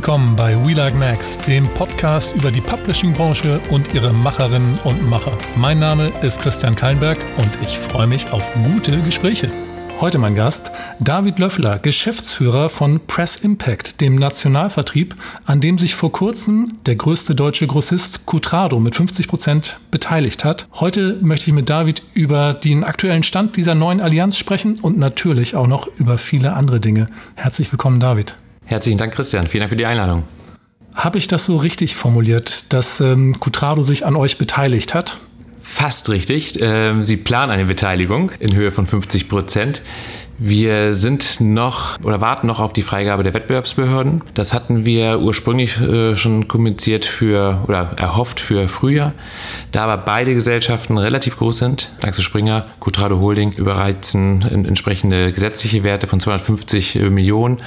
willkommen bei We Like Max, dem Podcast über die Publishing-Branche und ihre Macherinnen und Macher. Mein Name ist Christian Kallenberg und ich freue mich auf gute Gespräche. Heute mein Gast David Löffler, Geschäftsführer von Press Impact, dem Nationalvertrieb, an dem sich vor kurzem der größte deutsche Grossist Cutrado mit 50 Prozent beteiligt hat. Heute möchte ich mit David über den aktuellen Stand dieser neuen Allianz sprechen und natürlich auch noch über viele andere Dinge. Herzlich willkommen, David. Herzlichen Dank, Christian. Vielen Dank für die Einladung. Habe ich das so richtig formuliert, dass ähm, Cutrado sich an euch beteiligt hat? Fast richtig. Ähm, sie planen eine Beteiligung in Höhe von 50 Prozent. Wir sind noch oder warten noch auf die Freigabe der Wettbewerbsbehörden. Das hatten wir ursprünglich äh, schon kommuniziert für oder erhofft für Frühjahr. Da aber beide Gesellschaften relativ groß sind, Axel Springer, Cutrado Holding überreizen entsprechende gesetzliche Werte von 250 Millionen,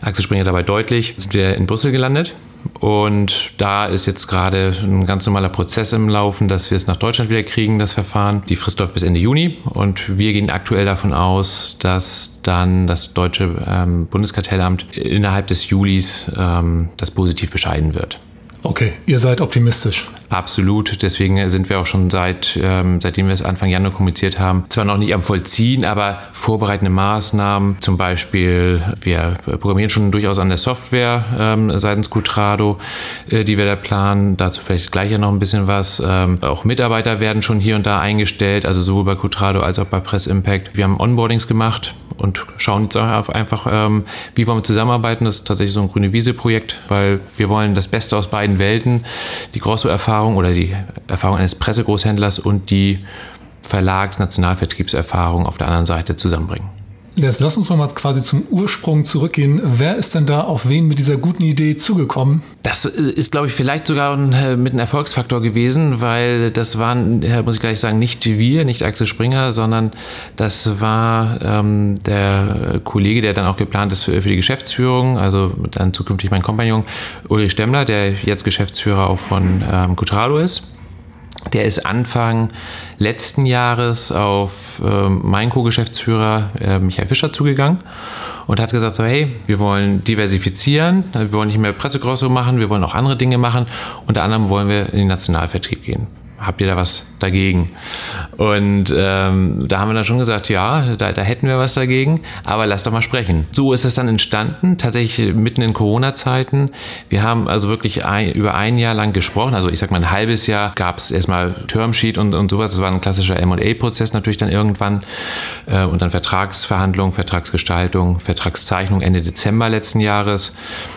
Axel Springer dabei deutlich, sind wir in Brüssel gelandet. Und da ist jetzt gerade ein ganz normaler Prozess im Laufen, dass wir es nach Deutschland wieder kriegen, das Verfahren. Die Frist läuft bis Ende Juni und wir gehen aktuell davon aus, dass dann das deutsche ähm, Bundeskartellamt innerhalb des Julis ähm, das positiv bescheiden wird. Okay, ihr seid optimistisch. Absolut. Deswegen sind wir auch schon seit, ähm, seitdem wir es Anfang Januar kommuniziert haben, zwar noch nicht am Vollziehen, aber vorbereitende Maßnahmen. Zum Beispiel, wir programmieren schon durchaus an der Software ähm, seitens Cutrado, äh, die wir da planen. Dazu vielleicht gleich ja noch ein bisschen was. Ähm, auch Mitarbeiter werden schon hier und da eingestellt, also sowohl bei Cutrado als auch bei Press Impact. Wir haben Onboardings gemacht und schauen jetzt auch einfach, ähm, wie wollen wir zusammenarbeiten. Das ist tatsächlich so ein grüne Wiese-Projekt, weil wir wollen das Beste aus beiden Welten. Die Grosso-Erfahrung Erfahrung oder die Erfahrung eines Pressegroßhändlers und die Verlags-Nationalvertriebserfahrung auf der anderen Seite zusammenbringen. Jetzt lass uns noch mal quasi zum Ursprung zurückgehen. Wer ist denn da auf wen mit dieser guten Idee zugekommen? Das äh, ist, glaube ich, vielleicht sogar äh, mit einem Erfolgsfaktor gewesen, weil das waren, muss ich gleich sagen, nicht wir, nicht Axel Springer, sondern das war ähm, der Kollege, der dann auch geplant ist für, für, die Geschäftsführung, also dann zukünftig mein Kompagnon Ulrich Stemmler, der jetzt Geschäftsführer auch von ähm, Cutrado ist. Der ist Anfang letzten Jahres auf äh, meinen Co-Geschäftsführer äh, Michael Fischer zugegangen und hat gesagt, so, hey, wir wollen diversifizieren, wir wollen nicht mehr Pressegrosse machen, wir wollen auch andere Dinge machen. Unter anderem wollen wir in den Nationalvertrieb gehen habt ihr da was dagegen? Und ähm, da haben wir dann schon gesagt, ja, da, da, hätten wir was dagegen, aber lass doch mal sprechen. So ist es dann entstanden, tatsächlich mitten in Corona-Zeiten. Wir haben also wirklich ein, über ein Jahr lang gesprochen, also ich sag mal ein halbes Jahr gab es erstmal Termsheet und, und sowas. Das war ein klassischer M&A-Prozess natürlich dann irgendwann äh, und dann Vertragsverhandlungen, Vertragsgestaltung, Vertragszeichnung Ende Dezember letzten Jahres.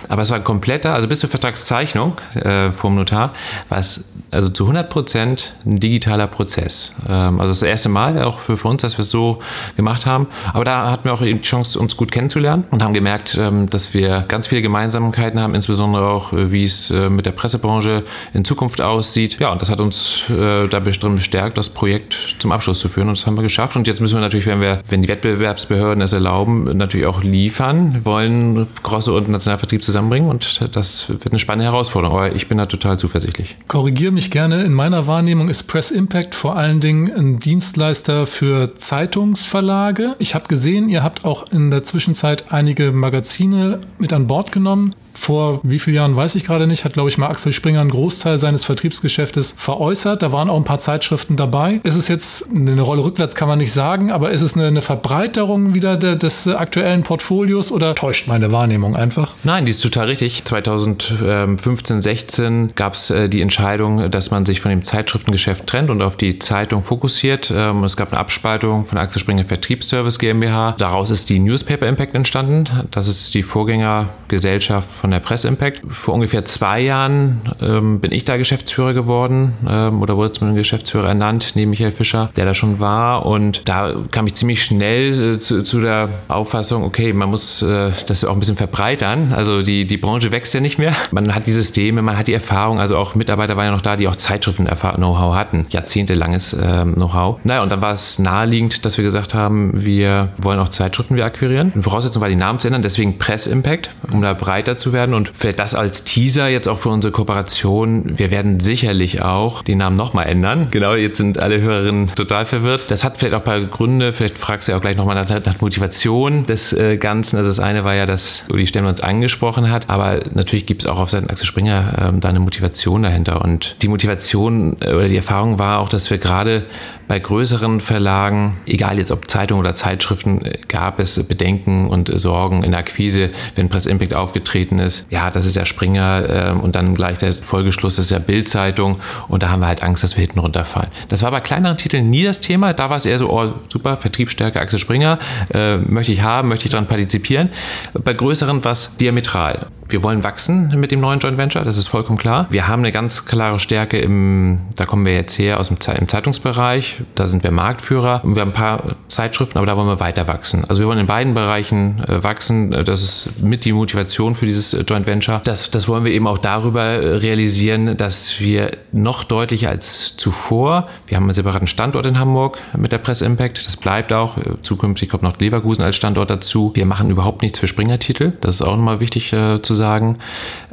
Aber es war ein kompletter, also bis zur Vertragszeichnung äh, vom Notar, war es also zu 100 Prozent Prozent ein digitaler Prozess. Ähm, also das erste Mal auch für, uns, dass wir es so gemacht haben. Aber da hatten wir auch die Chance, uns gut kennenzulernen und haben gemerkt, ähm, dass wir ganz viele Gemeinsamkeiten haben, insbesondere auch, äh, wie es äh, mit der Pressebranche in Zukunft aussieht. Ja, und das hat uns äh, da bestimmt bestärkt, das Projekt zum Abschluss zu führen und das haben wir geschafft. Und jetzt müssen wir natürlich, wenn wir, wenn die Wettbewerbsbehörden es erlauben, natürlich auch liefern, wollen Grosse und Nationalvertrieb zusammenbringen und das wird eine spannende Herausforderung. Aber ich bin da total zuversichtlich. Korrigiere mich gerne in meiner Wahrnehmung Wahrnehmung ist Press Impact vor allen Dingen ein Dienstleister für Zeitungsverlage. Ich habe gesehen, ihr habt auch in der Zwischenzeit einige Magazine mit an Bord genommen vor wie vielen Jahren weiß ich gerade nicht, hat glaube ich mal Axel Springer einen Großteil seines Vertriebsgeschäftes veräußert. Da waren auch ein paar Zeitschriften dabei. Ist es jetzt eine Rolle rückwärts, kann man nicht sagen, aber ist es eine, eine Verbreiterung wieder de, des aktuellen Portfolios oder täuscht meine Wahrnehmung einfach? Nein, die ist total richtig. 2015, 16 gab es die Entscheidung, dass man sich von dem Zeitschriftengeschäft trennt und auf die Zeitung fokussiert. Ähm, es gab eine Abspaltung von Axel Springer Vertriebsservice GmbH. Daraus ist die Newspaper Impact entstanden. Das ist die Vorgängergesellschaft von der Press Impact. Vor ungefähr zwei Jahren ähm, bin ich da Geschäftsführer geworden ähm, oder wurde zum Geschäftsführer ernannt, neben Michael Fischer, der da schon war. Und da kam ich ziemlich schnell äh, zu, zu, der Auffassung, okay, man muss äh, das auch ein bisschen verbreitern. Also die, die Branche wächst ja nicht mehr. Man hat die Systeme, man hat die Erfahrung, also auch Mitarbeiter waren ja noch da, die auch Zeitschriften-Know-how hatten. Jahrzehntelanges ähm, Know-how. Naja, und dann war es naheliegend, dass wir gesagt haben, wir wollen auch Zeitschriften wir akquirieren. Voraussetzung war, die Namen zu ändern, deswegen Press Impact, um da breiter zu werden. Und vielleicht das als Teaser jetzt auch für unsere Kooperation. Wir werden sicherlich auch den Namen nochmal ändern. Genau, jetzt sind alle Hörerinnen total verwirrt. Das hat vielleicht auch ein paar Gründe. Vielleicht fragst du ja auch gleich nochmal nach, nach Motivation des äh, Ganzen. Also das eine war ja, dass Uli Stemme uns angesprochen hat. Aber natürlich gibt es auch auf Seiten Axel Springer ähm, da eine Motivation dahinter. Und die Motivation äh, oder die Erfahrung war auch, dass wir gerade bei größeren Verlagen, egal jetzt ob Zeitungen oder Zeitschriften, äh, gab es Bedenken und Sorgen in der Akquise, wenn Press Impact aufgetreten ist. Ja, das ist ja Springer äh, und dann gleich der Folgeschluss ist ja Bildzeitung und da haben wir halt Angst, dass wir hinten runterfallen. Das war bei kleineren Titeln nie das Thema. Da war es eher so, oh super, Vertriebsstärke Axel Springer, äh, möchte ich haben, möchte ich daran partizipieren. Bei größeren war es diametral. Wir wollen wachsen mit dem neuen Joint Venture, das ist vollkommen klar. Wir haben eine ganz klare Stärke im, da kommen wir jetzt her aus dem, im Zeitungsbereich, da sind wir Marktführer. Und wir haben ein paar Zeitschriften, aber da wollen wir weiter wachsen. Also wir wollen in beiden Bereichen äh, wachsen. Das ist mit die Motivation für dieses äh, Joint Venture. Das, das wollen wir eben auch darüber äh, realisieren, dass wir noch deutlicher als zuvor, wir haben einen separaten Standort in Hamburg mit der Press Impact, das bleibt auch. Zukünftig kommt noch Leverkusen als Standort dazu. Wir machen überhaupt nichts für Springertitel, das ist auch nochmal wichtig äh, zu sagen.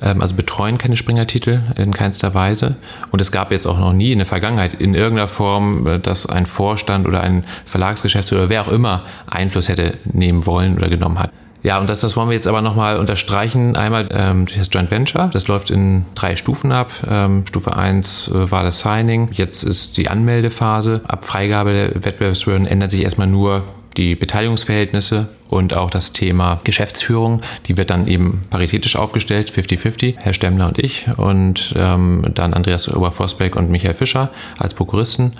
Ähm, also betreuen keine Springertitel in keinster Weise. Und es gab jetzt auch noch nie in der Vergangenheit in irgendeiner Form, äh, dass ein Vorstand oder ein Verlagsgeschäftsführer oder wer auch immer Einfluss hätte nehmen wollen oder genommen hat. Ja, und das, das wollen wir jetzt aber nochmal unterstreichen. Einmal ähm, das Joint Venture, das läuft in drei Stufen ab. Ähm, Stufe 1 äh, war das Signing, jetzt ist die Anmeldephase. Ab Freigabe der Wettbewerbsbehörden ändert sich erstmal nur die Beteiligungsverhältnisse und auch das Thema Geschäftsführung. Die wird dann eben paritätisch aufgestellt, 50-50, Herr Stemmler und ich und ähm, dann Andreas Oberforsbeck und Michael Fischer als Prokuristen.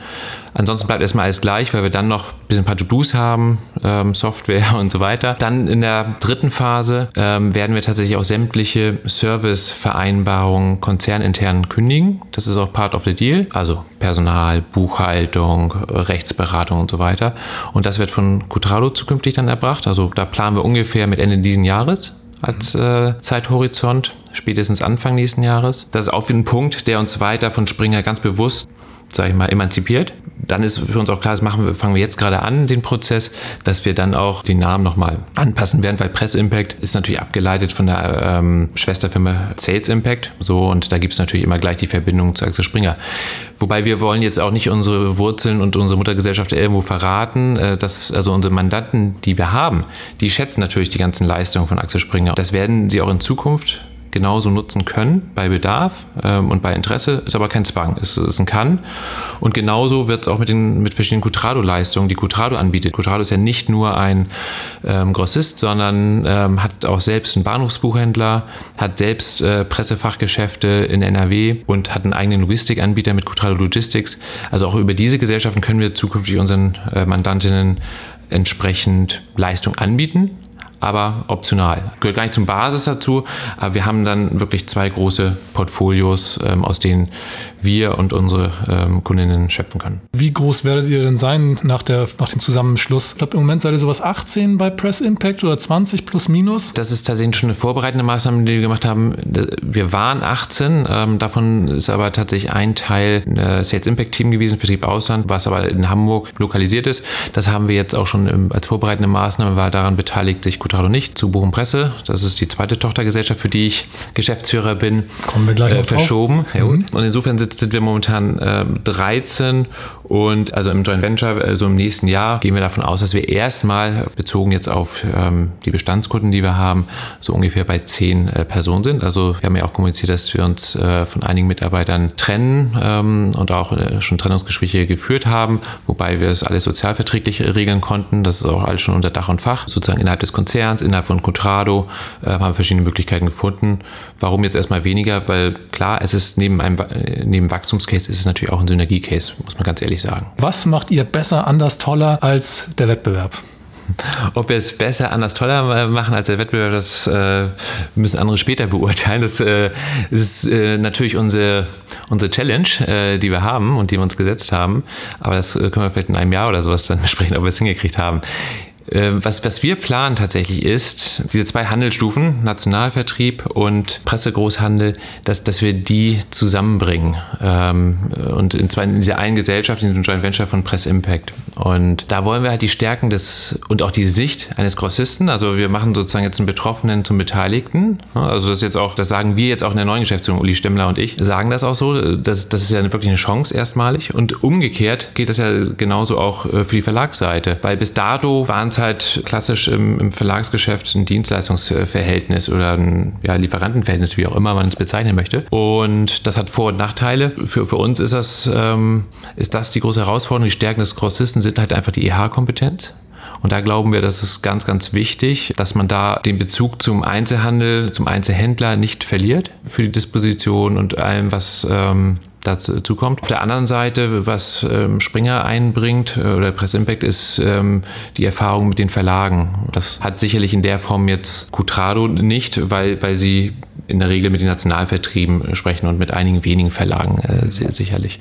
Ansonsten bleibt erstmal alles gleich, weil wir dann noch ein bisschen ein paar To-Dos haben, ähm, Software und so weiter. Dann in der dritten Phase ähm, werden wir tatsächlich auch sämtliche Servicevereinbarungen konzernintern kündigen. Das ist auch Part of the Deal, also Personal, Buchhaltung, Rechtsberatung und so weiter. Und das wird von Cutrado zukünftig dann erbracht. Also da planen wir ungefähr mit Ende diesen Jahres als äh, Zeithorizont, spätestens Anfang nächsten Jahres. Das ist auch ein Punkt, der uns weiter von Springer ganz bewusst sage ich mal, emanzipiert. Dann ist für uns auch klar, das machen wir, fangen wir jetzt gerade an, den Prozess, dass wir dann auch den Namen nochmal anpassen werden, weil Press Impact ist natürlich abgeleitet von der ähm, Schwesterfirma Sales Impact. So, und da gibt es natürlich immer gleich die Verbindung zu Axel Springer. Wobei wir wollen jetzt auch nicht unsere Wurzeln und unsere Muttergesellschaft irgendwo verraten. Äh, dass, also unsere Mandanten, die wir haben, die schätzen natürlich die ganzen Leistungen von Axel Springer. Das werden sie auch in Zukunft genauso nutzen können bei Bedarf ähm, und bei Interesse, ist aber kein Zwang, es ist ein Kann. Und genauso wird es auch mit den mit verschiedenen Cutrado-Leistungen, die Cutrado anbietet. Cutrado ist ja nicht nur ein ähm, Grossist, sondern ähm, hat auch selbst einen Bahnhofsbuchhändler, hat selbst äh, Pressefachgeschäfte in NRW und hat einen eigenen Logistikanbieter mit Cutrado Logistics. Also auch über diese Gesellschaften können wir zukünftig unseren äh, Mandantinnen entsprechend Leistung anbieten aber optional. Gehört gar nicht zum Basis dazu, aber wir haben dann wirklich zwei große Portfolios, ähm, aus denen wir und unsere ähm, Kundinnen schöpfen können. Wie groß werdet ihr denn sein nach, der, nach dem Zusammenschluss? Ich glaube, im Moment seid ihr sowas 18 bei Press Impact oder 20 plus minus? Das ist tatsächlich schon eine vorbereitende Maßnahme, die wir gemacht haben. Wir waren 18, ähm, davon ist aber tatsächlich ein Teil ein äh, Sales Impact Team gewesen, Vertrieb Ausland, was aber in Hamburg lokalisiert ist. Das haben wir jetzt auch schon als vorbereitende Maßnahme, war daran beteiligt, sich gut Cotrado nicht, zu Bochum Presse. Das ist die zweite Tochtergesellschaft, für die ich Geschäftsführer bin. Kommen wir gleich äh, verschoben. Ja, mhm. Und insofern sind, sind wir momentan äh, 13 und also im Joint Venture, also im nächsten Jahr, gehen wir davon aus, dass wir erstmal bezogen jetzt auf ähm, die Bestandskunden, die wir haben, so ungefähr bei 10 äh, Personen sind. Also wir haben ja auch kommuniziert, dass wir uns äh, von einigen Mitarbeitern trennen ähm, und auch äh, schon Trennungsgespräche geführt haben, wobei wir es alles sozialverträglich regeln konnten. Das ist auch alles schon unter Dach und Fach, sozusagen innerhalb des Konzerns Konzerns, innerhalb von Contrado, äh, haben verschiedene Möglichkeiten gefunden. Warum jetzt erstmal weniger? Weil klar, es ist neben einem neben Wachstumscase ist es natürlich auch ein Synergiecase, muss man ganz ehrlich sagen. Was macht ihr besser, anders, toller als der Wettbewerb? Ob wir es besser, anders, toller machen als der Wettbewerb, das äh, müssen andere später beurteilen. Das, äh, ist äh, natürlich unsere, unsere Challenge, äh, die wir haben und die wir uns gesetzt haben. Aber das äh, können wir vielleicht in einem Jahr oder sowas dann besprechen, ob wir es hingekriegt haben. Ähm, was, was wir planen tatsächlich ist, diese zwei Handelsstufen, Nationalvertrieb und Pressegroßhandel, dass, dass wir die zusammenbringen. Ähm, und in, zwar in dieser einen Gesellschaft, in diesem Joint Venture von Press Impact. Und da wollen wir halt die Stärken des und auch die Sicht eines Grossisten, also wir machen sozusagen jetzt einen Betroffenen zum Beteiligten. Also das jetzt auch, das sagen wir jetzt auch in der neuen Geschäftsführung, Uli Stemmler und ich, sagen das auch so. Das, das ist ja wirklich eine Chance erstmalig. Und umgekehrt geht das ja genauso auch äh, für die Verlagsseite. Weil bis dato waren es halt klassisch im, im Verlagsgeschäft ein Dienstleistungsverhältnis oder ein ja, Lieferantenverhältnis, wie auch immer man es bezeichnen möchte. Und das hat Vor- und Nachteile. Für, für uns ist das, ähm, ist das die große Herausforderung. Die Stärken des Grossisten sind halt einfach die EH-Kompetenz. Und da glauben wir, das ist ganz, ganz wichtig, dass man da den Bezug zum Einzelhandel, zum Einzelhändler nicht verliert für die Disposition und allem, was ähm, dazu kommt. Auf der anderen Seite, was ähm, Springer einbringt äh, oder Press Impact ist ähm, die Erfahrung mit den Verlagen. Das hat sicherlich in der Form jetzt Cutrado nicht, weil, weil sie in der Regel mit den Nationalvertrieben sprechen und mit einigen wenigen Verlagen äh, sicherlich.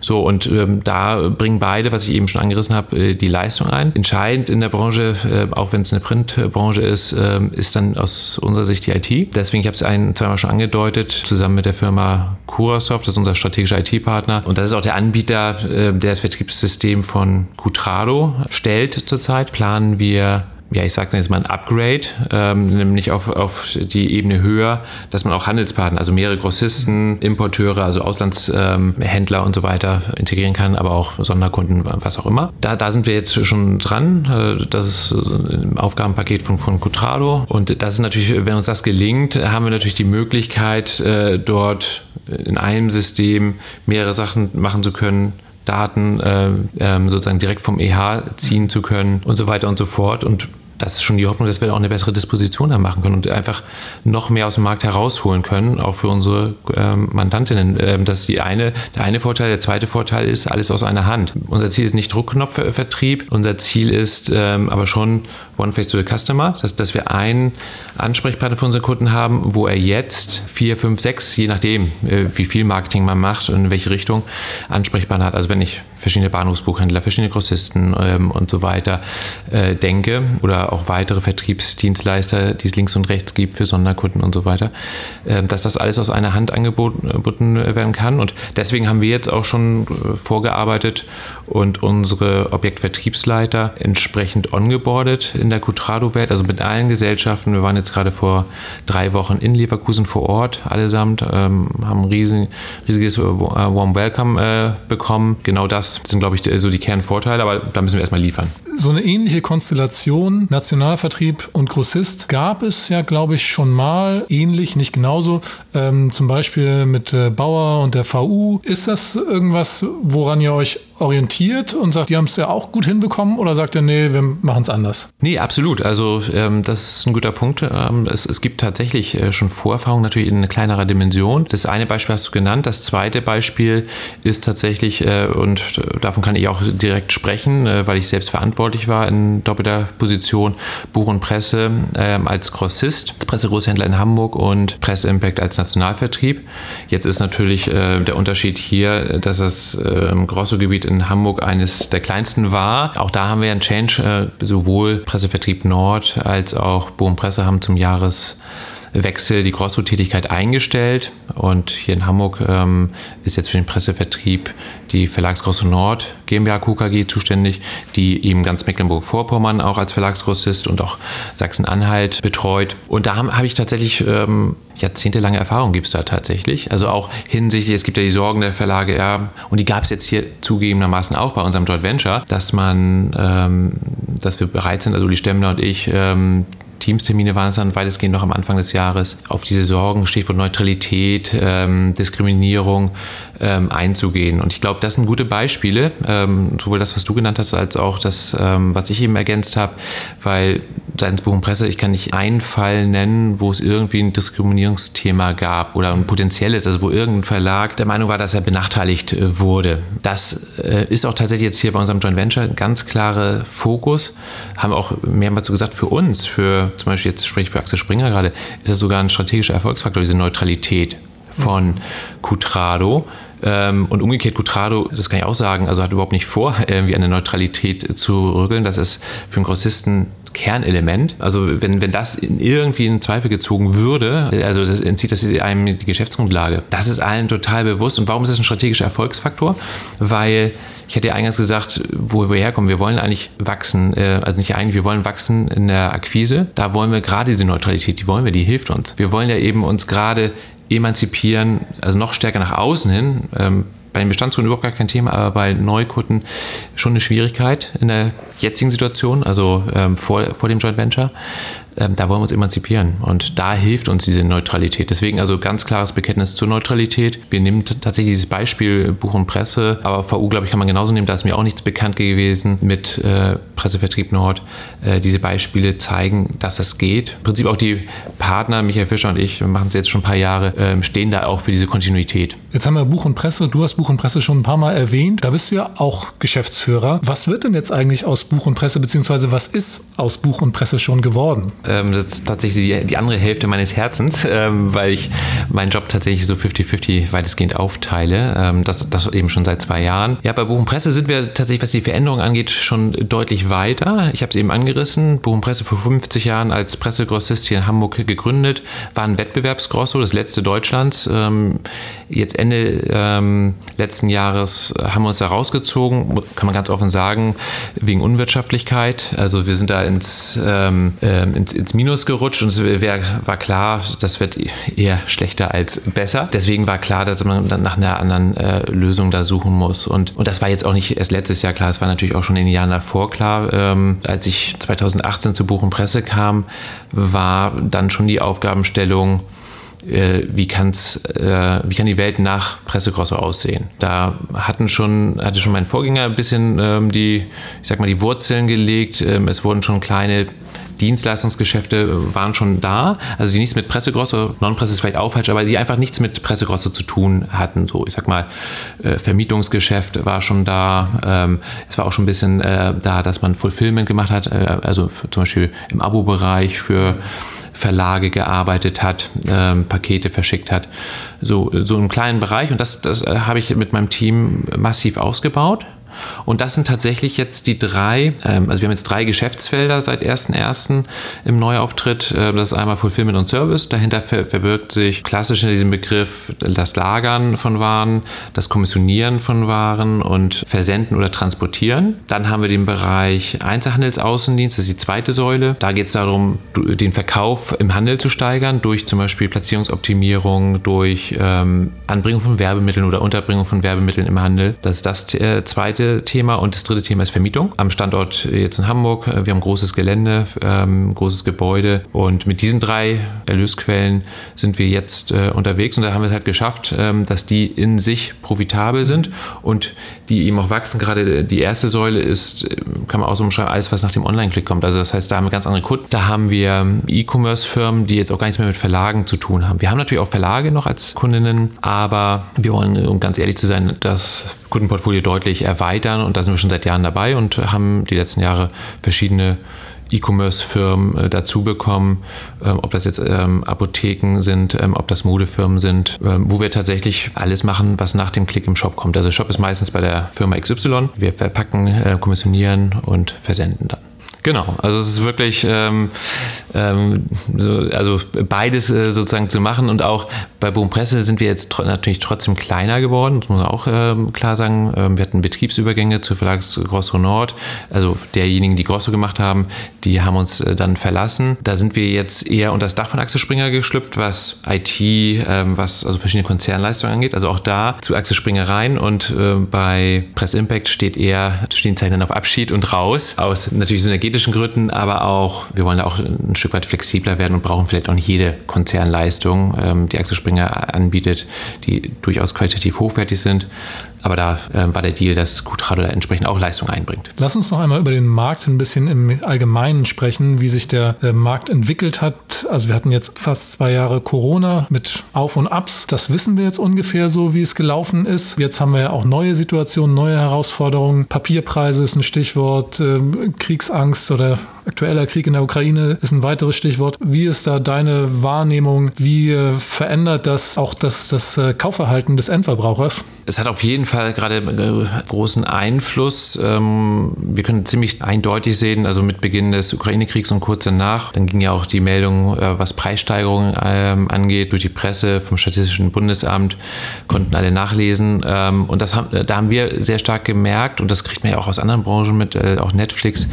So, und ähm, da bringen beide, was ich eben schon angerissen habe, äh, die Leistung ein. Entscheidend in der Branche, äh, auch wenn es eine Printbranche ist, äh, ist dann aus unserer Sicht die IT. Deswegen, ich habe es ein, zweimal schon angedeutet, zusammen mit der Firma Curasoft, das ist unser strategischer IT-Partner. Und das ist auch der Anbieter, äh, der das Vertriebssystem von Cutrado stellt zurzeit. Planen wir ja, ich sage jetzt mal ein Upgrade, ähm, nämlich auf, auf die Ebene höher, dass man auch Handelspartner, also mehrere Grossisten, Importeure, also Auslandshändler ähm, und so weiter integrieren kann, aber auch Sonderkunden, was auch immer. Da, da sind wir jetzt schon dran. Äh, das ist ein Aufgabenpaket von, von Cutrado. Und das ist natürlich, wenn uns das gelingt, haben wir natürlich die Möglichkeit, äh, dort in einem System mehrere Sachen machen zu können, Daten äh, ähm, sozusagen direkt vom EH ziehen zu können und so weiter und so fort. Und das ist schon die Hoffnung, dass wir auch eine bessere Disposition da machen können und einfach noch mehr aus dem Markt herausholen können, auch für unsere ähm, Mandantinnen. Ähm, das ist die eine, der eine Vorteil. Der zweite Vorteil ist, alles aus einer Hand. Unser Ziel ist nicht Druckknopfvertrieb. Unser Ziel ist ähm, aber schon One Face to the Customer, dass, dass wir einen Ansprechpartner für unsere Kunden haben, wo er jetzt vier, fünf, sechs, je nachdem, äh, wie viel Marketing man macht und in welche Richtung, Ansprechpartner hat. Also wenn ich verschiedene Bahnhofsbuchhändler, verschiedene Grossisten ähm, und so weiter äh, denke oder auch weitere Vertriebsdienstleister, die es links und rechts gibt für Sonderkunden und so weiter, äh, dass das alles aus einer Hand angeboten werden kann. Und deswegen haben wir jetzt auch schon äh, vorgearbeitet und unsere Objektvertriebsleiter entsprechend ongeboardet in der Cutrado-Welt, also mit allen Gesellschaften. Wir waren jetzt gerade vor drei Wochen in Leverkusen vor Ort, allesamt, ähm, haben ein riesen, riesiges Warm Welcome äh, bekommen. Genau das sind, glaube ich, so die Kernvorteile, aber da müssen wir erstmal liefern. So eine ähnliche Konstellation, Nationalvertrieb und Grossist, gab es ja, glaube ich, schon mal ähnlich, nicht genauso. Ähm, zum Beispiel mit äh, Bauer und der VU. Ist das irgendwas, woran ihr euch orientiert und sagt, die haben es ja auch gut hinbekommen oder sagt ihr, nee, wir machen es anders? Nee, absolut. Also ähm, das ist ein guter Punkt. Ähm, es, es, gibt tatsächlich äh, schon Vorerfahrungen natürlich in kleinerer Dimension. Das eine Beispiel hast du genannt. Das zweite Beispiel ist tatsächlich, äh, und davon kann ich auch direkt sprechen, äh, weil ich selbst verantwortlich war in doppelter Position, Buch und Presse ähm, als Grossist, Pressegroßhändler in Hamburg und Presse Impact als Nationalvertrieb. Jetzt ist natürlich äh, der Unterschied hier, dass das äh, Grosso-Gebiet in Hamburg eines der kleinsten war. Auch da haben wir einen Change, äh, sowohl Pressevertrieb Nord als auch Boom Presse haben zum Jahres Wechsel die Grosso-Tätigkeit eingestellt und hier in Hamburg ähm, ist jetzt für den Pressevertrieb die Verlagsgrosso Nord GmbH KKG zuständig, die eben ganz Mecklenburg-Vorpommern auch als Verlagsgrossist und auch Sachsen-Anhalt betreut. Und da habe hab ich tatsächlich ähm, jahrzehntelange Erfahrung gibt es da tatsächlich. Also auch hinsichtlich, es gibt ja die Sorgen der Verlage, ja, und die gab es jetzt hier zugegebenermaßen auch bei unserem Joint Venture, dass man, ähm, dass wir bereit sind, also die Stemmler und ich, ähm, Teamstermine waren es dann weitestgehend noch am Anfang des Jahres, auf diese Sorgen, Stichwort Neutralität, ähm, Diskriminierung ähm, einzugehen. Und ich glaube, das sind gute Beispiele, ähm, sowohl das, was du genannt hast, als auch das, ähm, was ich eben ergänzt habe, weil seitens Buch und Presse, ich kann nicht einen Fall nennen, wo es irgendwie ein Diskriminierungsthema gab oder ein potenzielles, also wo irgendein Verlag der Meinung war, dass er benachteiligt äh, wurde. Das äh, ist auch tatsächlich jetzt hier bei unserem Joint Venture ein ganz klarer Fokus. Haben auch mehrmals so gesagt, für uns, für zum Beispiel jetzt spreche ich für Axel Springer gerade, ist das sogar ein strategischer Erfolgsfaktor, diese Neutralität von Cutrado. Ähm, und umgekehrt, Cutrado, das kann ich auch sagen, also hat überhaupt nicht vor, irgendwie eine Neutralität zu rügeln. Das ist für einen Grossisten Kernelement. Also wenn, wenn das in irgendwie in Zweifel gezogen würde, also das entzieht das einem die Geschäftsgrundlage. Das ist allen total bewusst. Und warum ist das ein strategischer Erfolgsfaktor? Weil ich hatte ja eingangs gesagt, wo wir herkommen. Wir wollen eigentlich wachsen, äh, also nicht eigentlich, wir wollen wachsen in der Akquise. Da wollen wir gerade diese Neutralität, die wollen wir, die hilft uns. Wir wollen ja eben uns gerade emanzipieren, also noch stärker nach außen hin. Ähm, bei den Bestandskunden überhaupt gar kein Thema, aber bei Neukunden schon eine Schwierigkeit in der jetzigen Situation, also ähm, vor, vor dem Joint Venture ähm, da wollen wir uns emanzipieren. Und da hilft uns diese Neutralität. Deswegen also ganz klares Bekenntnis zur Neutralität. Wir nehmen tatsächlich dieses Beispiel Buch und Presse, aber VU, glaube ich, kann man genauso nehmen. Da ist mir auch nichts bekannt gewesen mit äh, Pressevertrieb Nord. Äh, diese Beispiele zeigen, dass das geht. Im Prinzip auch die Partner, Michael Fischer und ich, machen es jetzt schon ein paar Jahre, äh, stehen da auch für diese Kontinuität. Jetzt haben wir Buch und Presse. Du hast Buch und Presse schon ein paar Mal erwähnt. Da bist du ja auch Geschäftsführer. Was wird denn jetzt eigentlich aus Buch und Presse, beziehungsweise was ist aus Buch und Presse schon geworden? Ähm, das ist tatsächlich die, die, andere Hälfte meines Herzens, ähm, weil ich meinen Job tatsächlich so 50-50 weitestgehend aufteile. Ähm, das, das eben schon seit zwei Jahren. Ja, bei Buch und Presse sind wir tatsächlich, was die Veränderung angeht, schon deutlich weiter. Ich habe es eben angerissen. Buch und Presse vor 50 Jahren als Pressegrossist hier in Hamburg gegründet, war ein Wettbewerbsgrosso, das letzte Deutschlands. Ähm, jetzt Ende ähm, letzten Jahres haben wir uns da rausgezogen, kann man ganz offen sagen, wegen Unwirtschaftlichkeit. Also wir sind da ins, ähm, ähm ins, ins Minus gerutscht und es wär, war klar, das wird eher schlechter als besser. Deswegen war klar, dass man dann nach einer anderen äh, Lösung da suchen muss. Und, und das war jetzt auch nicht erst letztes Jahr klar, es war natürlich auch schon in den Jahren davor klar. Ähm, als ich 2018 zu Buch und Presse kam, war dann schon die Aufgabenstellung, wie, kann's, äh, wie kann die Welt nach Pressegrosso aussehen. Da hatten schon, hatte schon mein Vorgänger ein bisschen ähm, die, ich sag mal, die Wurzeln gelegt. Ähm, es wurden schon kleine Dienstleistungsgeschäfte waren schon da, also die nichts mit Pressegrosse, Non-Presse ist vielleicht auch falsch, aber die einfach nichts mit Pressegrosse zu tun hatten. So, ich sag mal, äh, Vermietungsgeschäft war schon da. Ähm, es war auch schon ein bisschen äh, da, dass man Fulfillment gemacht hat, äh, also zum Beispiel im Abo-Bereich für Verlage gearbeitet hat, ähm, Pakete verschickt hat. So, so einen kleinen Bereich und das, das habe ich mit meinem Team massiv ausgebaut. Und das sind tatsächlich jetzt die drei, ähm, also wir haben jetzt drei Geschäftsfelder seit 1.1. im Neuauftritt. Äh, das ist einmal Fulfillment und Service. Dahinter verbirgt sich klassisch in diesem Begriff das Lagern von Waren, das Kommissionieren von Waren und Versenden oder Transportieren. Dann haben wir den Bereich Einzelhandelsaußendienst, das ist die zweite Säule. Da geht es darum, den Verkauf im Handel zu steigern durch zum Beispiel Platzierungsoptimierung, durch ähm, Anbringung von Werbemitteln oder Unterbringung von Werbemitteln im Handel. Das ist das äh, zweite zweite Thema und das dritte Thema ist Vermietung. Am Standort jetzt in Hamburg. Wir haben großes Gelände, ähm, großes Gebäude und mit diesen drei Erlösquellen sind wir jetzt äh, unterwegs und da haben wir es halt geschafft, ähm, dass die in sich profitabel sind und die eben auch wachsen. Gerade die erste Säule ist, äh, kann man auch so umschreiben, alles, was nach dem Online-Click kommt. Also das heißt, da haben wir ganz andere Kunden. Da haben wir E-Commerce-Firmen, die jetzt auch gar nichts mehr mit Verlagen zu tun haben. Wir haben natürlich auch Verlage noch als Kundinnen, aber wir wollen, um ganz ehrlich zu sein, das Kundenportfolio deutlich erweitern und da sind wir schon seit Jahren dabei und haben die letzten Jahre verschiedene E-Commerce-Firmen äh, dazu bekommen, ähm, ob das jetzt ähm, Apotheken sind, ähm, ob das Modefirmen sind, wo wir tatsächlich alles machen, was nach dem Klick im Shop kommt. Also Shop ist meistens bei der Firma XY. Wir verpacken, äh, kommissionieren und versenden dann. Genau, also es ist wirklich ähm, ähm, so, also beides äh, sozusagen zu machen und auch bei Boom Presse sind wir jetzt tr natürlich trotzdem kleiner geworden, das muss man auch ähm, klar sagen. Ähm, wir hatten Betriebsübergänge zu Verlags Grosso Nord, also derjenigen, die Grosso gemacht haben, die haben uns äh, dann verlassen. Da sind wir jetzt eher unter das Dach von Axel Springer geschlüpft, was IT, ähm, was also verschiedene Konzernleistungen angeht. Also auch da zu Axel Springer rein und äh, bei Press Impact steht eher, stehen Zeichen auf Abschied und raus aus natürlich Synergie ethischen Gründen, aber auch, wir wollen auch ein Stück weit flexibler werden und brauchen vielleicht auch nicht jede Konzernleistung, ähm, die Axel Springer anbietet, die durchaus qualitativ hochwertig sind. Aber da äh, war der Deal, dass Gutrado da entsprechend auch Leistung einbringt. Lass uns noch einmal über den Markt ein bisschen im Allgemeinen sprechen, wie sich der äh, Markt entwickelt hat. Also wir hatten jetzt fast zwei Jahre Corona mit Auf und Abs. Das wissen wir jetzt ungefähr so, wie es gelaufen ist. Jetzt haben wir ja auch neue Situationen, neue Herausforderungen. Papierpreise ist ein Stichwort, äh, Kriegsangst oder Aktueller Krieg in der Ukraine ist ein weiteres Stichwort. Wie ist da deine Wahrnehmung? Wie äh, verändert das auch das, das äh, Kaufverhalten des Endverbrauchers? Es hat auf jeden Fall gerade äh, großen Einfluss. Ähm, wir können ziemlich eindeutig sehen, also mit Beginn des Ukraine-Kriegs und kurz danach, dann ging ja auch die Meldung, was Preissteigerungen ähm, angeht, durch die Presse vom Statistischen Bundesamt, konnten alle nachlesen. Ähm, und das haben, da haben wir sehr stark gemerkt, und das kriegt man ja auch aus anderen Branchen mit, auch Netflix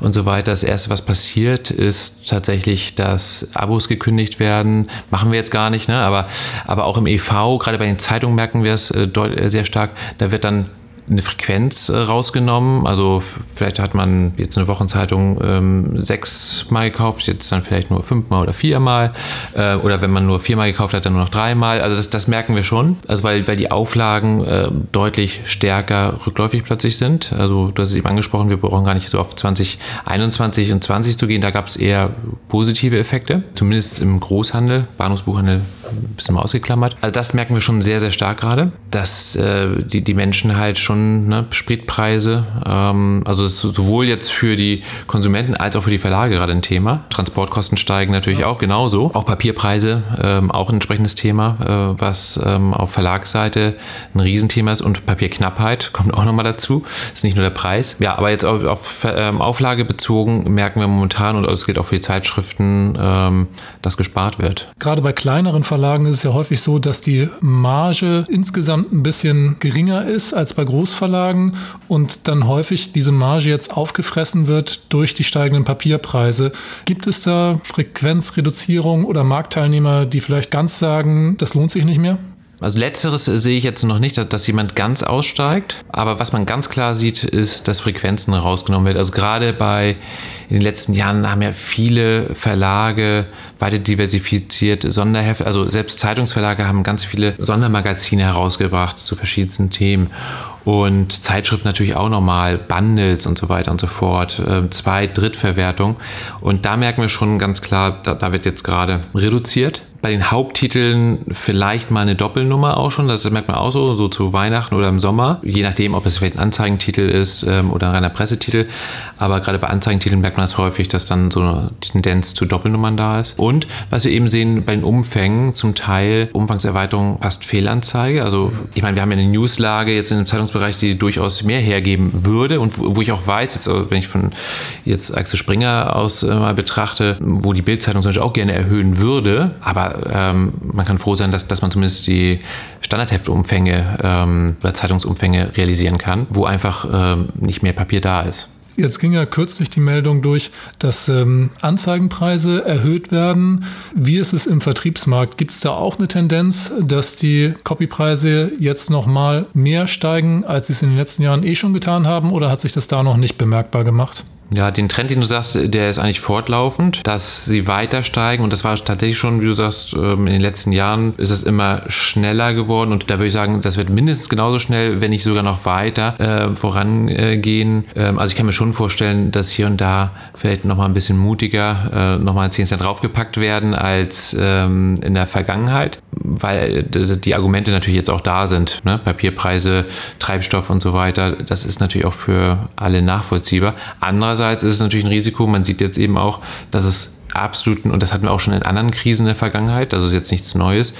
und so weiter. Das erste, was passiert, ist tatsächlich, dass Abos gekündigt werden. Machen wir jetzt gar nicht, ne? aber, aber auch im EV, gerade bei den Zeitungen merken wir es äh, sehr stark. Da wird dann eine Frequenz äh, rausgenommen. Also vielleicht hat man jetzt eine Wochenzeitung ähm, sechsmal gekauft, jetzt dann vielleicht nur fünfmal oder viermal. Äh, oder wenn man nur viermal gekauft hat, dann nur noch dreimal. Also das, das merken wir schon. Also weil, weil die Auflagen äh, deutlich stärker rückläufig plötzlich sind. Also du hast es eben angesprochen, wir brauchen gar nicht so auf 2021 und 20 zu gehen. Da gab es eher positive Effekte. Zumindest im Großhandel, Bahnhofsbuchhandel ein bisschen mal ausgeklammert. Also das merken wir schon sehr, sehr stark gerade, dass äh, die, die Menschen halt schon ne, Spritpreise. Ähm, also sowohl jetzt für die Konsumenten als auch für die Verlage gerade ein Thema. Transportkosten steigen natürlich ja. auch genauso. Auch Papierpreise, ähm, auch ein entsprechendes Thema, äh, was ähm, auf Verlagsseite ein Riesenthema ist. Und Papierknappheit kommt auch nochmal dazu. Ist nicht nur der Preis. Ja, aber jetzt auf, auf ähm, Auflage bezogen merken wir momentan, und es gilt auch für die Zeitschriften, ähm, dass gespart wird. Gerade bei kleineren Verlagen ist es ja häufig so, dass die Marge insgesamt ein bisschen geringer ist als bei Großverlagen und dann häufig diese Marge jetzt aufgefressen wird durch die steigenden Papierpreise. Gibt es da Frequenzreduzierung oder Marktteilnehmer, die vielleicht ganz sagen, das lohnt sich nicht mehr? Also letzteres sehe ich jetzt noch nicht, dass, dass, jemand ganz aussteigt. Aber was man ganz klar sieht, ist, dass Frequenzen rausgenommen werden. Also gerade bei in den letzten Jahren haben ja viele Verlage weiter diversifiziert Sonderhefte. Also selbst Zeitungsverlage haben ganz viele Sondermagazine herausgebracht zu verschiedensten Themen. Und Zeitschriften natürlich auch nochmal, Bundles und so weiter und so fort, äh, Zwei-, Drittverwertung. Und da merken wir schon ganz klar, da, da wird jetzt gerade reduziert bei den Haupttiteln vielleicht mal eine Doppelnummer auch schon. Das merkt man auch so, so zu Weihnachten oder im Sommer. Je nachdem, ob es vielleicht ein Anzeigentitel ist ähm, oder ein reiner Pressetitel. Aber gerade bei Anzeigentiteln merkt man das häufig, dass dann so eine Tendenz zu Doppelnummern da ist. Und was wir eben sehen bei den Umfängen, zum Teil Umfangserweiterung fast Fehlanzeige. Also ich meine, wir haben ja eine Newslage jetzt in dem Zeitungsbereich, die durchaus mehr hergeben würde und wo, ich auch weiß, jetzt, wenn ich von jetzt Axel Springer aus äh, mal betrachte, wo die Bildzeitung zum Beispiel auch gerne erhöhen würde, aber ähm, man kann froh sein, dass, dass man zumindest die Standardheftumfänge ähm, oder Zeitungsumfänge realisieren kann, wo einfach ähm, nicht mehr Papier da ist. Jetzt ging ja kürzlich die Meldung durch, dass ähm, Anzeigenpreise erhöht werden. Wie ist es im Vertriebsmarkt? Gibt es da auch eine Tendenz, dass die Copypreise jetzt noch mal mehr steigen, als sie es in den letzten Jahren eh schon getan haben? Oder hat sich das da noch nicht bemerkbar gemacht? Ja, den Trend, den du sagst, der ist eigentlich fortlaufend, dass sie weiter steigen und das war tatsächlich schon, wie du sagst, ähm, in den letzten Jahren ist es immer schneller geworden und da würde ich sagen, das wird mindestens genauso schnell, wenn nicht sogar noch weiter äh, vorangehen. Ähm, also ich kann mir schon vorstellen, dass hier und da vielleicht nochmal ein bisschen mutiger äh, nochmal 10 Cent draufgepackt werden als ähm, in der Vergangenheit, weil die Argumente natürlich jetzt auch da sind. Ne? Papierpreise, Treibstoff und so weiter, das ist natürlich auch für alle nachvollziehbar. Andererseits Andererseits ist es natürlich ein Risiko. Man sieht jetzt eben auch, dass es absoluten, und das hatten wir auch schon in anderen Krisen in der Vergangenheit, also ist jetzt nichts Neues,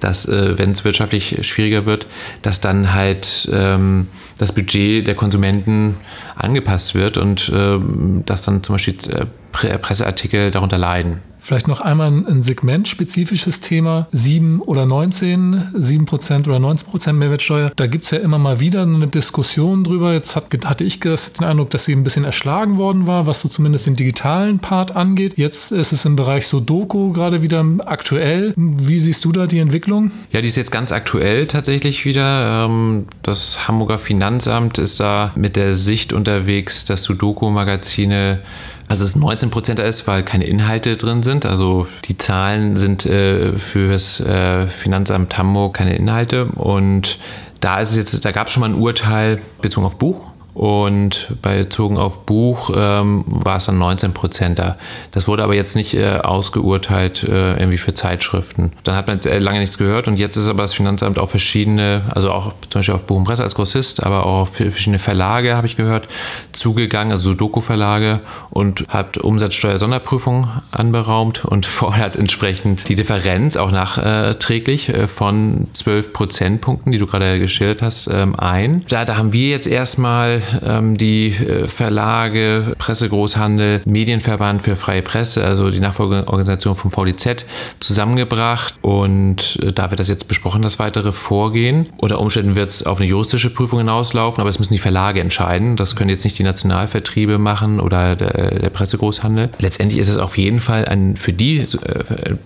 dass, äh, wenn es wirtschaftlich schwieriger wird, dass dann halt ähm, das Budget der Konsumenten angepasst wird und ähm, dass dann zum Beispiel äh, Presseartikel darunter leiden. Vielleicht noch einmal ein segmentspezifisches Thema. 7 oder 19, 7 Prozent oder 19 Prozent Mehrwertsteuer. Da gibt es ja immer mal wieder eine Diskussion drüber. Jetzt hat, hatte ich den Eindruck, dass sie ein bisschen erschlagen worden war, was so zumindest den digitalen Part angeht. Jetzt ist es im Bereich so Doku gerade wieder aktuell. Wie siehst du da die Entwicklung? Ja, die ist jetzt ganz aktuell tatsächlich wieder. Ähm, das Hamburger Finanzamt ist da mit der Sicht unterwegs, dass Sudoku-Magazine also es 19 Prozent ist, weil keine Inhalte drin sind. Also die Zahlen sind äh, für das äh, Finanzamt Hamburg keine Inhalte. Und da ist es jetzt, da gab es schon mal ein Urteil bezogen auf Buch. Und bezogen auf Buch ähm, war es dann 19 Prozent da. Das wurde aber jetzt nicht äh, ausgeurteilt äh, irgendwie für Zeitschriften. Dann hat man jetzt äh, lange nichts gehört und jetzt ist aber das Finanzamt auf verschiedene, also auch zum Beispiel auf Buch und Presse als Grossist, aber auch auf verschiedene Verlage, habe ich gehört, zugegangen, also Sudoku-Verlage und hat Umsatzsteuer-Sonderprüfung anberaumt und fordert entsprechend die Differenz auch nachträglich äh, von 12 Prozentpunkten, die du gerade geschildert hast, ähm, ein. Da, da haben wir jetzt erstmal ähm, die äh, Verlage, Pressegroßhandel, Medienverband für freie Presse, also die Nachfolgeorganisation vom VDZ, zusammengebracht und äh, da wird das jetzt besprochen, das weitere Vorgehen. Unter Umständen wird es auf eine juristische Prüfung hinauslaufen, aber es müssen die Verlage entscheiden. Das können jetzt nicht die Nationalvertriebe machen oder der, der Pressegroßhandel. Letztendlich ist es auf jeden Fall ein, für die äh,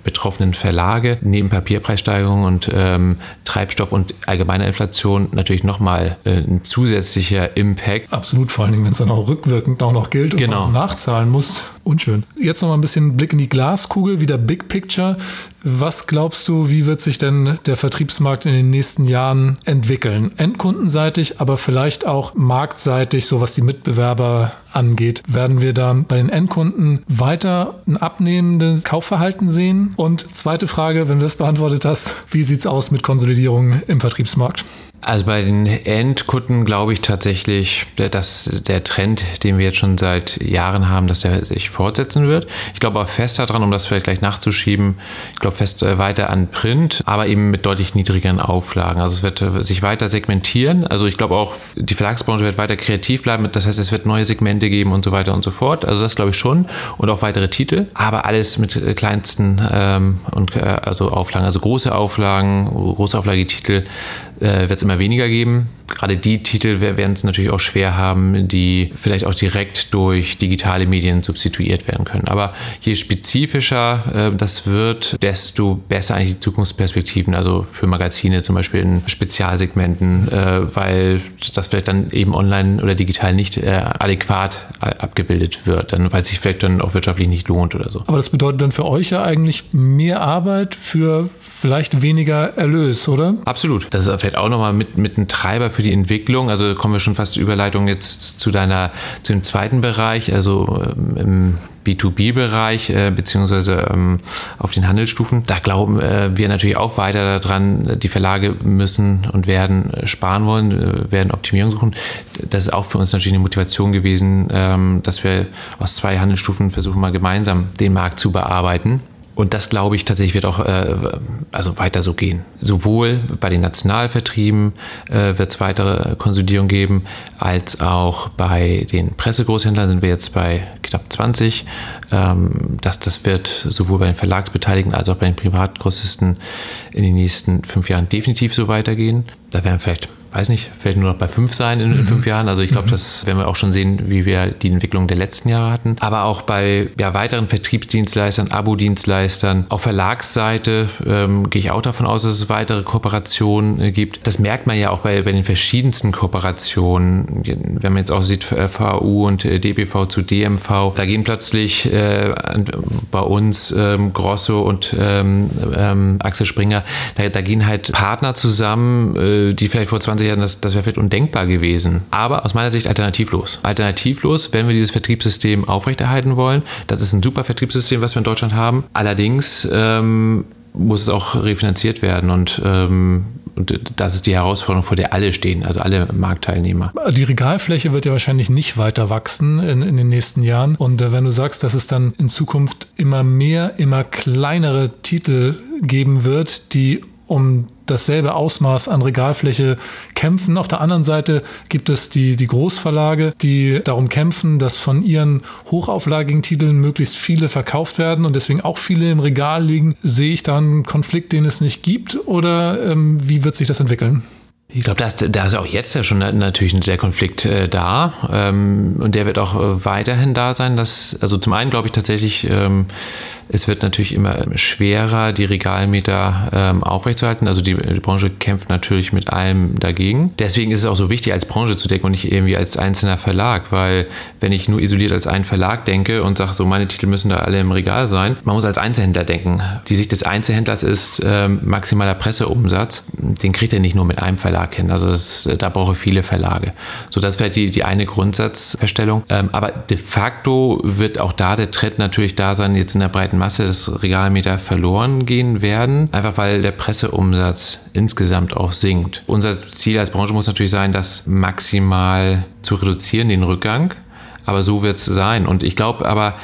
betroffenen Verlage neben Papierpreissteigerungen und ähm, Treibstoff und allgemeiner Inflation natürlich nochmal äh, ein zusätzlicher Impact. Absolut, vor allen Dingen, wenn es dann auch rückwirkend auch noch gilt und genau. nachzahlen muss. Unschön. Jetzt noch mal ein bisschen Blick in die Glaskugel, wieder Big Picture. Was glaubst du, wie wird sich denn der Vertriebsmarkt in den nächsten Jahren entwickeln? Endkundenseitig, aber vielleicht auch marktseitig, so was die Mitbewerber angeht. Werden wir da bei den Endkunden weiter ein abnehmendes Kaufverhalten sehen? Und zweite Frage, wenn du das beantwortet hast, wie sieht es aus mit Konsolidierung im Vertriebsmarkt? Also bei den Endkunden glaube ich tatsächlich, dass der Trend, den wir jetzt schon seit Jahren haben, dass der sich fortsetzen wird. Ich glaube auch fest daran, um das vielleicht gleich nachzuschieben, ich glaube fest äh, weiter an Print, aber eben mit deutlich niedrigeren Auflagen. Also es wird äh, sich weiter segmentieren. Also ich glaube auch, die Verlagsbranche wird weiter kreativ bleiben. Das heißt, es wird neue Segmente geben und so weiter und so fort. Also das glaube ich schon. Und auch weitere Titel. Aber alles mit äh, kleinsten ähm, und äh, also Auflagen, also große Auflagen, große Auflagetitel äh, wird es immer weniger geben. Gerade die Titel werden es natürlich auch schwer haben, die vielleicht auch direkt durch digitale Medien substituiert werden können. Aber je spezifischer äh, das wird, desto besser eigentlich die Zukunftsperspektiven, also für Magazine zum Beispiel in Spezialsegmenten, äh, weil das vielleicht dann eben online oder digital nicht äh, adäquat abgebildet wird, dann, weil es sich vielleicht dann auch wirtschaftlich nicht lohnt oder so. Aber das bedeutet dann für euch ja eigentlich mehr Arbeit für vielleicht weniger Erlös, oder? Absolut. Das ist vielleicht auch nochmal mit, mit ein Treiber für die Entwicklung. Also kommen wir schon fast zur Überleitung jetzt zu deiner, zu dem zweiten Bereich, also ähm, im B2B-Bereich äh, beziehungsweise ähm, auf den Handelsstufen. Da glauben äh, wir natürlich auch weiter daran, die Verlage müssen und werden sparen wollen, äh, werden Optimierung suchen. Das ist auch für uns natürlich eine Motivation gewesen, ähm, dass wir aus zwei Handelsstufen versuchen, mal gemeinsam den Markt zu bearbeiten. Und das glaube ich tatsächlich wird auch äh, also weiter so gehen. Sowohl bei den Nationalvertrieben äh, wird es weitere Konsolidierung geben, als auch bei den Pressegroßhändlern sind wir jetzt bei knapp 20. Ähm, das, das wird sowohl bei den Verlagsbeteiligten als auch bei den Privatgrossisten in den nächsten fünf Jahren definitiv so weitergehen. Da werden vielleicht weiß nicht, vielleicht nur noch bei fünf sein in, mhm. fünf Jahren. Also ich glaube, mhm. das werden wir auch schon sehen, wie wir die Entwicklung der letzten Jahre hatten. Aber auch bei ja, weiteren Vertriebsdienstleistern, Abo-Dienstleistern, auf Verlagsseite ähm, gehe ich auch davon aus, dass es weitere Kooperationen äh, gibt. Das merkt man ja auch bei, bei den verschiedensten Kooperationen. Wenn man jetzt auch sieht, äh, VU und äh, DBV zu DMV, da gehen plötzlich äh, bei uns ähm, Grosso und ähm, ähm, Axel Springer, da, da, gehen halt Partner zusammen, äh, die vielleicht vor 20 20 Jahren, das, das wäre vielleicht undenkbar gewesen. Aber aus meiner Sicht alternativlos. Alternativlos, wenn wir dieses Vertriebssystem aufrechterhalten wollen. Das ist ein super Vertriebssystem, was wir in Deutschland haben. Allerdings ähm, muss es auch refinanziert werden und ähm, und das ist die Herausforderung, vor der alle stehen, also alle Marktteilnehmer. Die Regalfläche wird ja wahrscheinlich nicht weiter wachsen in, in den nächsten Jahren. Und äh, wenn du sagst, dass es dann in Zukunft immer mehr, immer kleinere Titel geben wird, die um dasselbe Ausmaß an Regalfläche kämpfen. Auf der anderen Seite gibt es die, die Großverlage, die darum kämpfen, dass von ihren hochauflagigen Titeln möglichst viele verkauft werden und deswegen auch viele im Regal liegen. Sehe ich da einen Konflikt, den es nicht gibt oder ähm, wie wird sich das entwickeln? Ich glaube, da ist, da ist auch jetzt ja schon natürlich der Konflikt äh, da ähm, und der wird auch äh, weiterhin da sein. Dass, also zum einen glaube ich tatsächlich, ähm, es wird natürlich immer schwerer, die Regalmeter ähm, aufrechtzuerhalten. Also die, die, Branche kämpft natürlich mit allem dagegen. Deswegen ist es auch so wichtig, als Branche zu denken und nicht irgendwie als einzelner Verlag, weil wenn ich nur isoliert als einen Verlag denke und sage, so meine Titel müssen da alle im Regal sein, man muss als Einzelhändler denken. Die Sicht des Einzelhändlers ist ähm, maximaler Presseumsatz. Den kriegt er nicht nur mit einem Verlag Verlag kennen. Also das, da brauche ich viele Verlage. So, das wäre die, die eine Grundsatzverstellung. Ähm, aber de facto wird auch da der Trend natürlich da sein, jetzt in der breiten Masse, dass Regalmeter verloren gehen werden, einfach weil der Presseumsatz insgesamt auch sinkt. Unser Ziel als Branche muss natürlich sein, das maximal zu reduzieren, den Rückgang. Aber so wird es sein. Und ich glaube aber,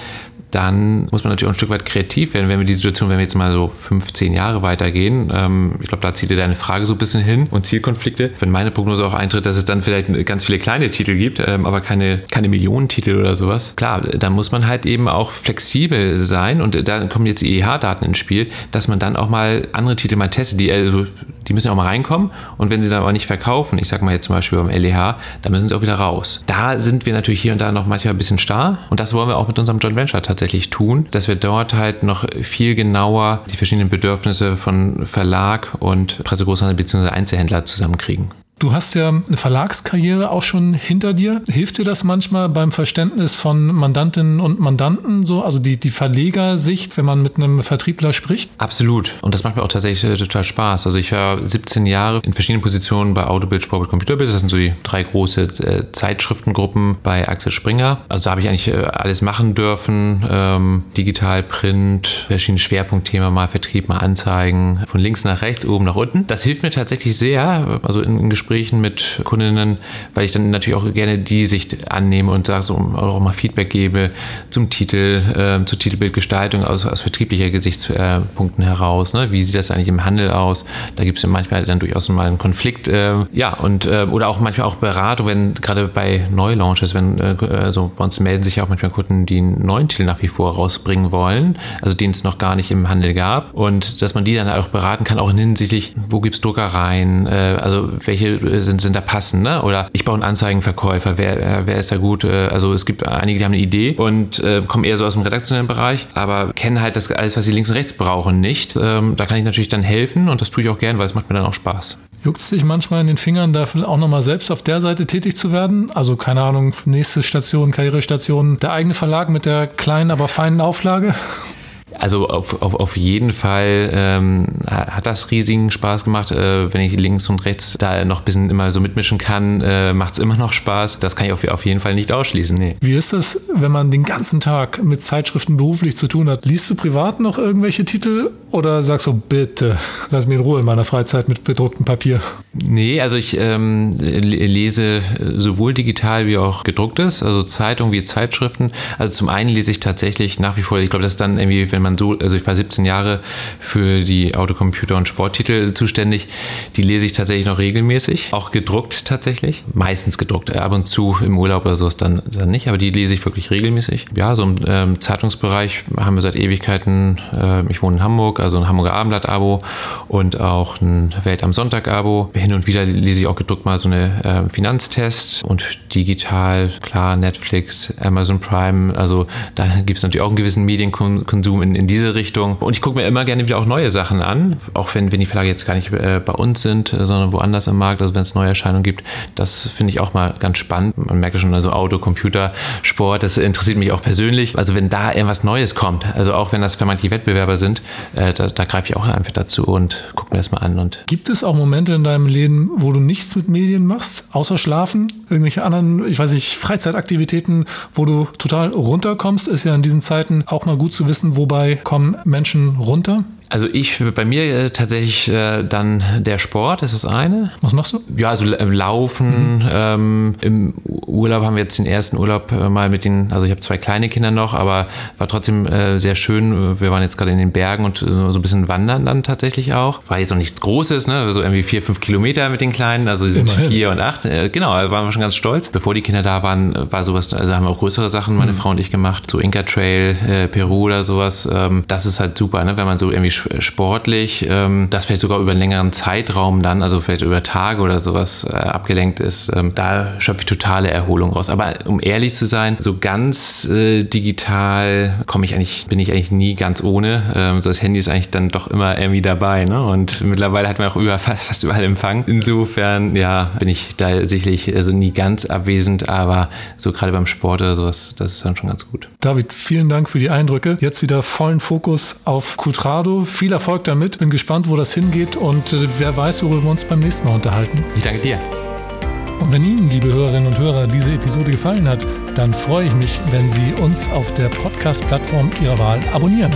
dann muss man natürlich auch ein Stück weit kreativ werden, wenn wir die Situation, wenn wir jetzt mal so 15 Jahre weitergehen, ähm, ich glaube, da zieht dir deine Frage so ein bisschen hin und Zielkonflikte. Wenn meine Prognose auch eintritt, dass es dann vielleicht ganz viele kleine Titel gibt, ähm, aber keine, keine Millionentitel oder sowas, klar, dann muss man halt eben auch flexibel sein und da kommen jetzt die EH-Daten ins Spiel, dass man dann auch mal andere Titel mal testet, die, also, die müssen ja auch mal reinkommen und wenn sie dann aber nicht verkaufen, ich sag mal jetzt zum Beispiel beim LEH, dann müssen sie auch wieder raus. Da sind wir natürlich hier und da noch manchmal ein bisschen starr und das wollen wir auch mit unserem Joint Venture tatsächlich tatsächlich tun, dass wir dort halt noch viel genauer die verschiedenen Bedürfnisse von Verlag und Pressegroßhandel bzw. Einzelhändler zusammenkriegen. Du hast ja eine Verlagskarriere auch schon hinter dir. Hilft dir das manchmal beim Verständnis von Mandantinnen und Mandanten so, also die, die Verlegersicht, wenn man mit einem Vertriebler spricht? Absolut. Und das macht mir auch tatsächlich total Spaß. Also ich war 17 Jahre in verschiedenen Positionen bei Autobild, Sportbild, Computerbild. Das sind so die drei große äh, Zeitschriftengruppen bei Axel Springer. Also da habe ich eigentlich äh, alles machen dürfen. Ähm, digital, Print, verschiedene Schwerpunktthemen, mal Vertrieb, mal Anzeigen, von links nach rechts, oben nach unten. Das hilft mir tatsächlich sehr, also in, in Gesprächen Gesprächen mit Kundinnen, weil ich dann natürlich auch gerne die Sicht annehme und sage, so auch mal Feedback gebe zum Titel, äh, zur Titelbildgestaltung aus, aus vertrieblicher Gesichtspunkten heraus. Ne? Wie sieht das eigentlich im Handel aus? Da gibt es ja manchmal dann durchaus mal einen Konflikt. Äh, ja, und äh, oder auch manchmal auch Beratung, wenn gerade bei Neulaunches, wenn äh, also bei uns melden sich ja auch manchmal Kunden, die einen neuen Titel nach wie vor rausbringen wollen, also den es noch gar nicht im Handel gab. Und dass man die dann auch beraten kann, auch hinsichtlich, wo gibt es Druckereien, äh, also welche sind, sind da passend, ne? Oder ich baue einen Anzeigenverkäufer, wer, wer ist da gut? Äh, also es gibt einige, die haben eine Idee und äh, kommen eher so aus dem redaktionellen Bereich, aber kennen halt das alles, was sie links und rechts brauchen, nicht. Ähm, da kann ich natürlich dann helfen und das tue ich auch gern, weil es macht mir dann auch Spaß. Juckt es dich manchmal in den Fingern, da auch nochmal selbst auf der Seite tätig zu werden? Also keine Ahnung, nächste Station, Karrierestation, der eigene Verlag mit der kleinen, aber feinen Auflage? Also auf, auf, auf jeden Fall ähm, hat das riesigen Spaß gemacht. Äh, wenn ich links und rechts da noch ein bisschen immer so mitmischen kann, äh, macht es immer noch Spaß. Das kann ich auf, auf jeden Fall nicht ausschließen. Nee. Wie ist das, wenn man den ganzen Tag mit Zeitschriften beruflich zu tun hat? Liest du privat noch irgendwelche Titel oder sagst du, bitte, lass mich in Ruhe in meiner Freizeit mit bedrucktem Papier? Nee, also ich ähm, lese sowohl digital wie auch gedrucktes, also Zeitungen wie Zeitschriften. Also zum einen lese ich tatsächlich nach wie vor, ich glaube, das ist dann irgendwie, wenn man so, also ich war 17 Jahre für die Autocomputer und Sporttitel zuständig, die lese ich tatsächlich noch regelmäßig, auch gedruckt tatsächlich, meistens gedruckt, ab und zu im Urlaub oder so ist dann, dann nicht, aber die lese ich wirklich regelmäßig. Ja, so im ähm, Zeitungsbereich haben wir seit Ewigkeiten, äh, ich wohne in Hamburg, also ein Hamburger Abendblatt-Abo und auch ein Welt am Sonntag-Abo. Hin und wieder lese ich auch gedruckt mal so eine äh, Finanztest und digital, klar, Netflix, Amazon Prime, also da gibt es natürlich auch einen gewissen Medienkonsum in, in diese Richtung. Und ich gucke mir immer gerne wieder auch neue Sachen an, auch wenn, wenn die Verlage jetzt gar nicht äh, bei uns sind, äh, sondern woanders im Markt, also wenn es neue Erscheinungen gibt. Das finde ich auch mal ganz spannend. Man merkt schon, also Auto, Computer, Sport, das interessiert mich auch persönlich. Also wenn da irgendwas Neues kommt, also auch wenn das vermeintlich Wettbewerber sind, äh, da, da greife ich auch einfach dazu und gucke mir das mal an. Und gibt es auch Momente in deinem Leben, wo du nichts mit Medien machst, außer schlafen? Irgendwelche anderen, ich weiß nicht, Freizeitaktivitäten, wo du total runterkommst? Ist ja in diesen Zeiten auch mal gut zu wissen, wobei kommen Menschen runter? Also ich, bei mir äh, tatsächlich äh, dann der Sport ist das eine. Was machst du? Ja, also äh, Laufen. Mhm. Ähm, Im Urlaub haben wir jetzt den ersten Urlaub äh, mal mit den, also ich habe zwei kleine Kinder noch, aber war trotzdem sehr schön. Wir waren jetzt gerade in den Bergen und so ein bisschen wandern dann tatsächlich auch. War jetzt noch nichts Großes, ne? So irgendwie vier, fünf Kilometer mit den Kleinen, also sie sind Immerhin. vier und acht. genau, da waren wir schon ganz stolz. Bevor die Kinder da waren, war sowas, also haben wir auch größere Sachen, meine mhm. Frau und ich gemacht, so Inca Trail, Peru oder sowas. Ähm, das ist halt super, ne? Wenn man so irgendwie sportlich, ähm, das vielleicht sogar über einen längeren Zeitraum dann, also vielleicht über Tage oder sowas äh, abgelenkt ist, ähm, da schöpfe ich totale Erholung raus. Aber um ehrlich zu sein, so ganz äh, digital komme ich eigentlich, bin ich eigentlich nie ganz ohne. Ähm, so das Handy ist eigentlich dann doch immer irgendwie dabei. Ne? Und mittlerweile hat man auch über, fast, fast überall Empfang. Insofern, ja, bin ich da sicherlich also nie ganz abwesend, aber so gerade beim Sport oder sowas, das ist dann schon ganz gut. David, vielen Dank für die Eindrücke. Jetzt wieder vollen Fokus auf Cultrado. Viel Erfolg damit. Bin gespannt, wo das hingeht und äh, wer weiß, worüber wir uns beim nächsten Mal unterhalten. Ich danke dir. Und wenn Ihnen, liebe Hörerinnen und Hörer, diese Episode gefallen hat, dann freue ich mich, wenn Sie uns auf der Podcast-Plattform Ihrer Wahl abonnieren.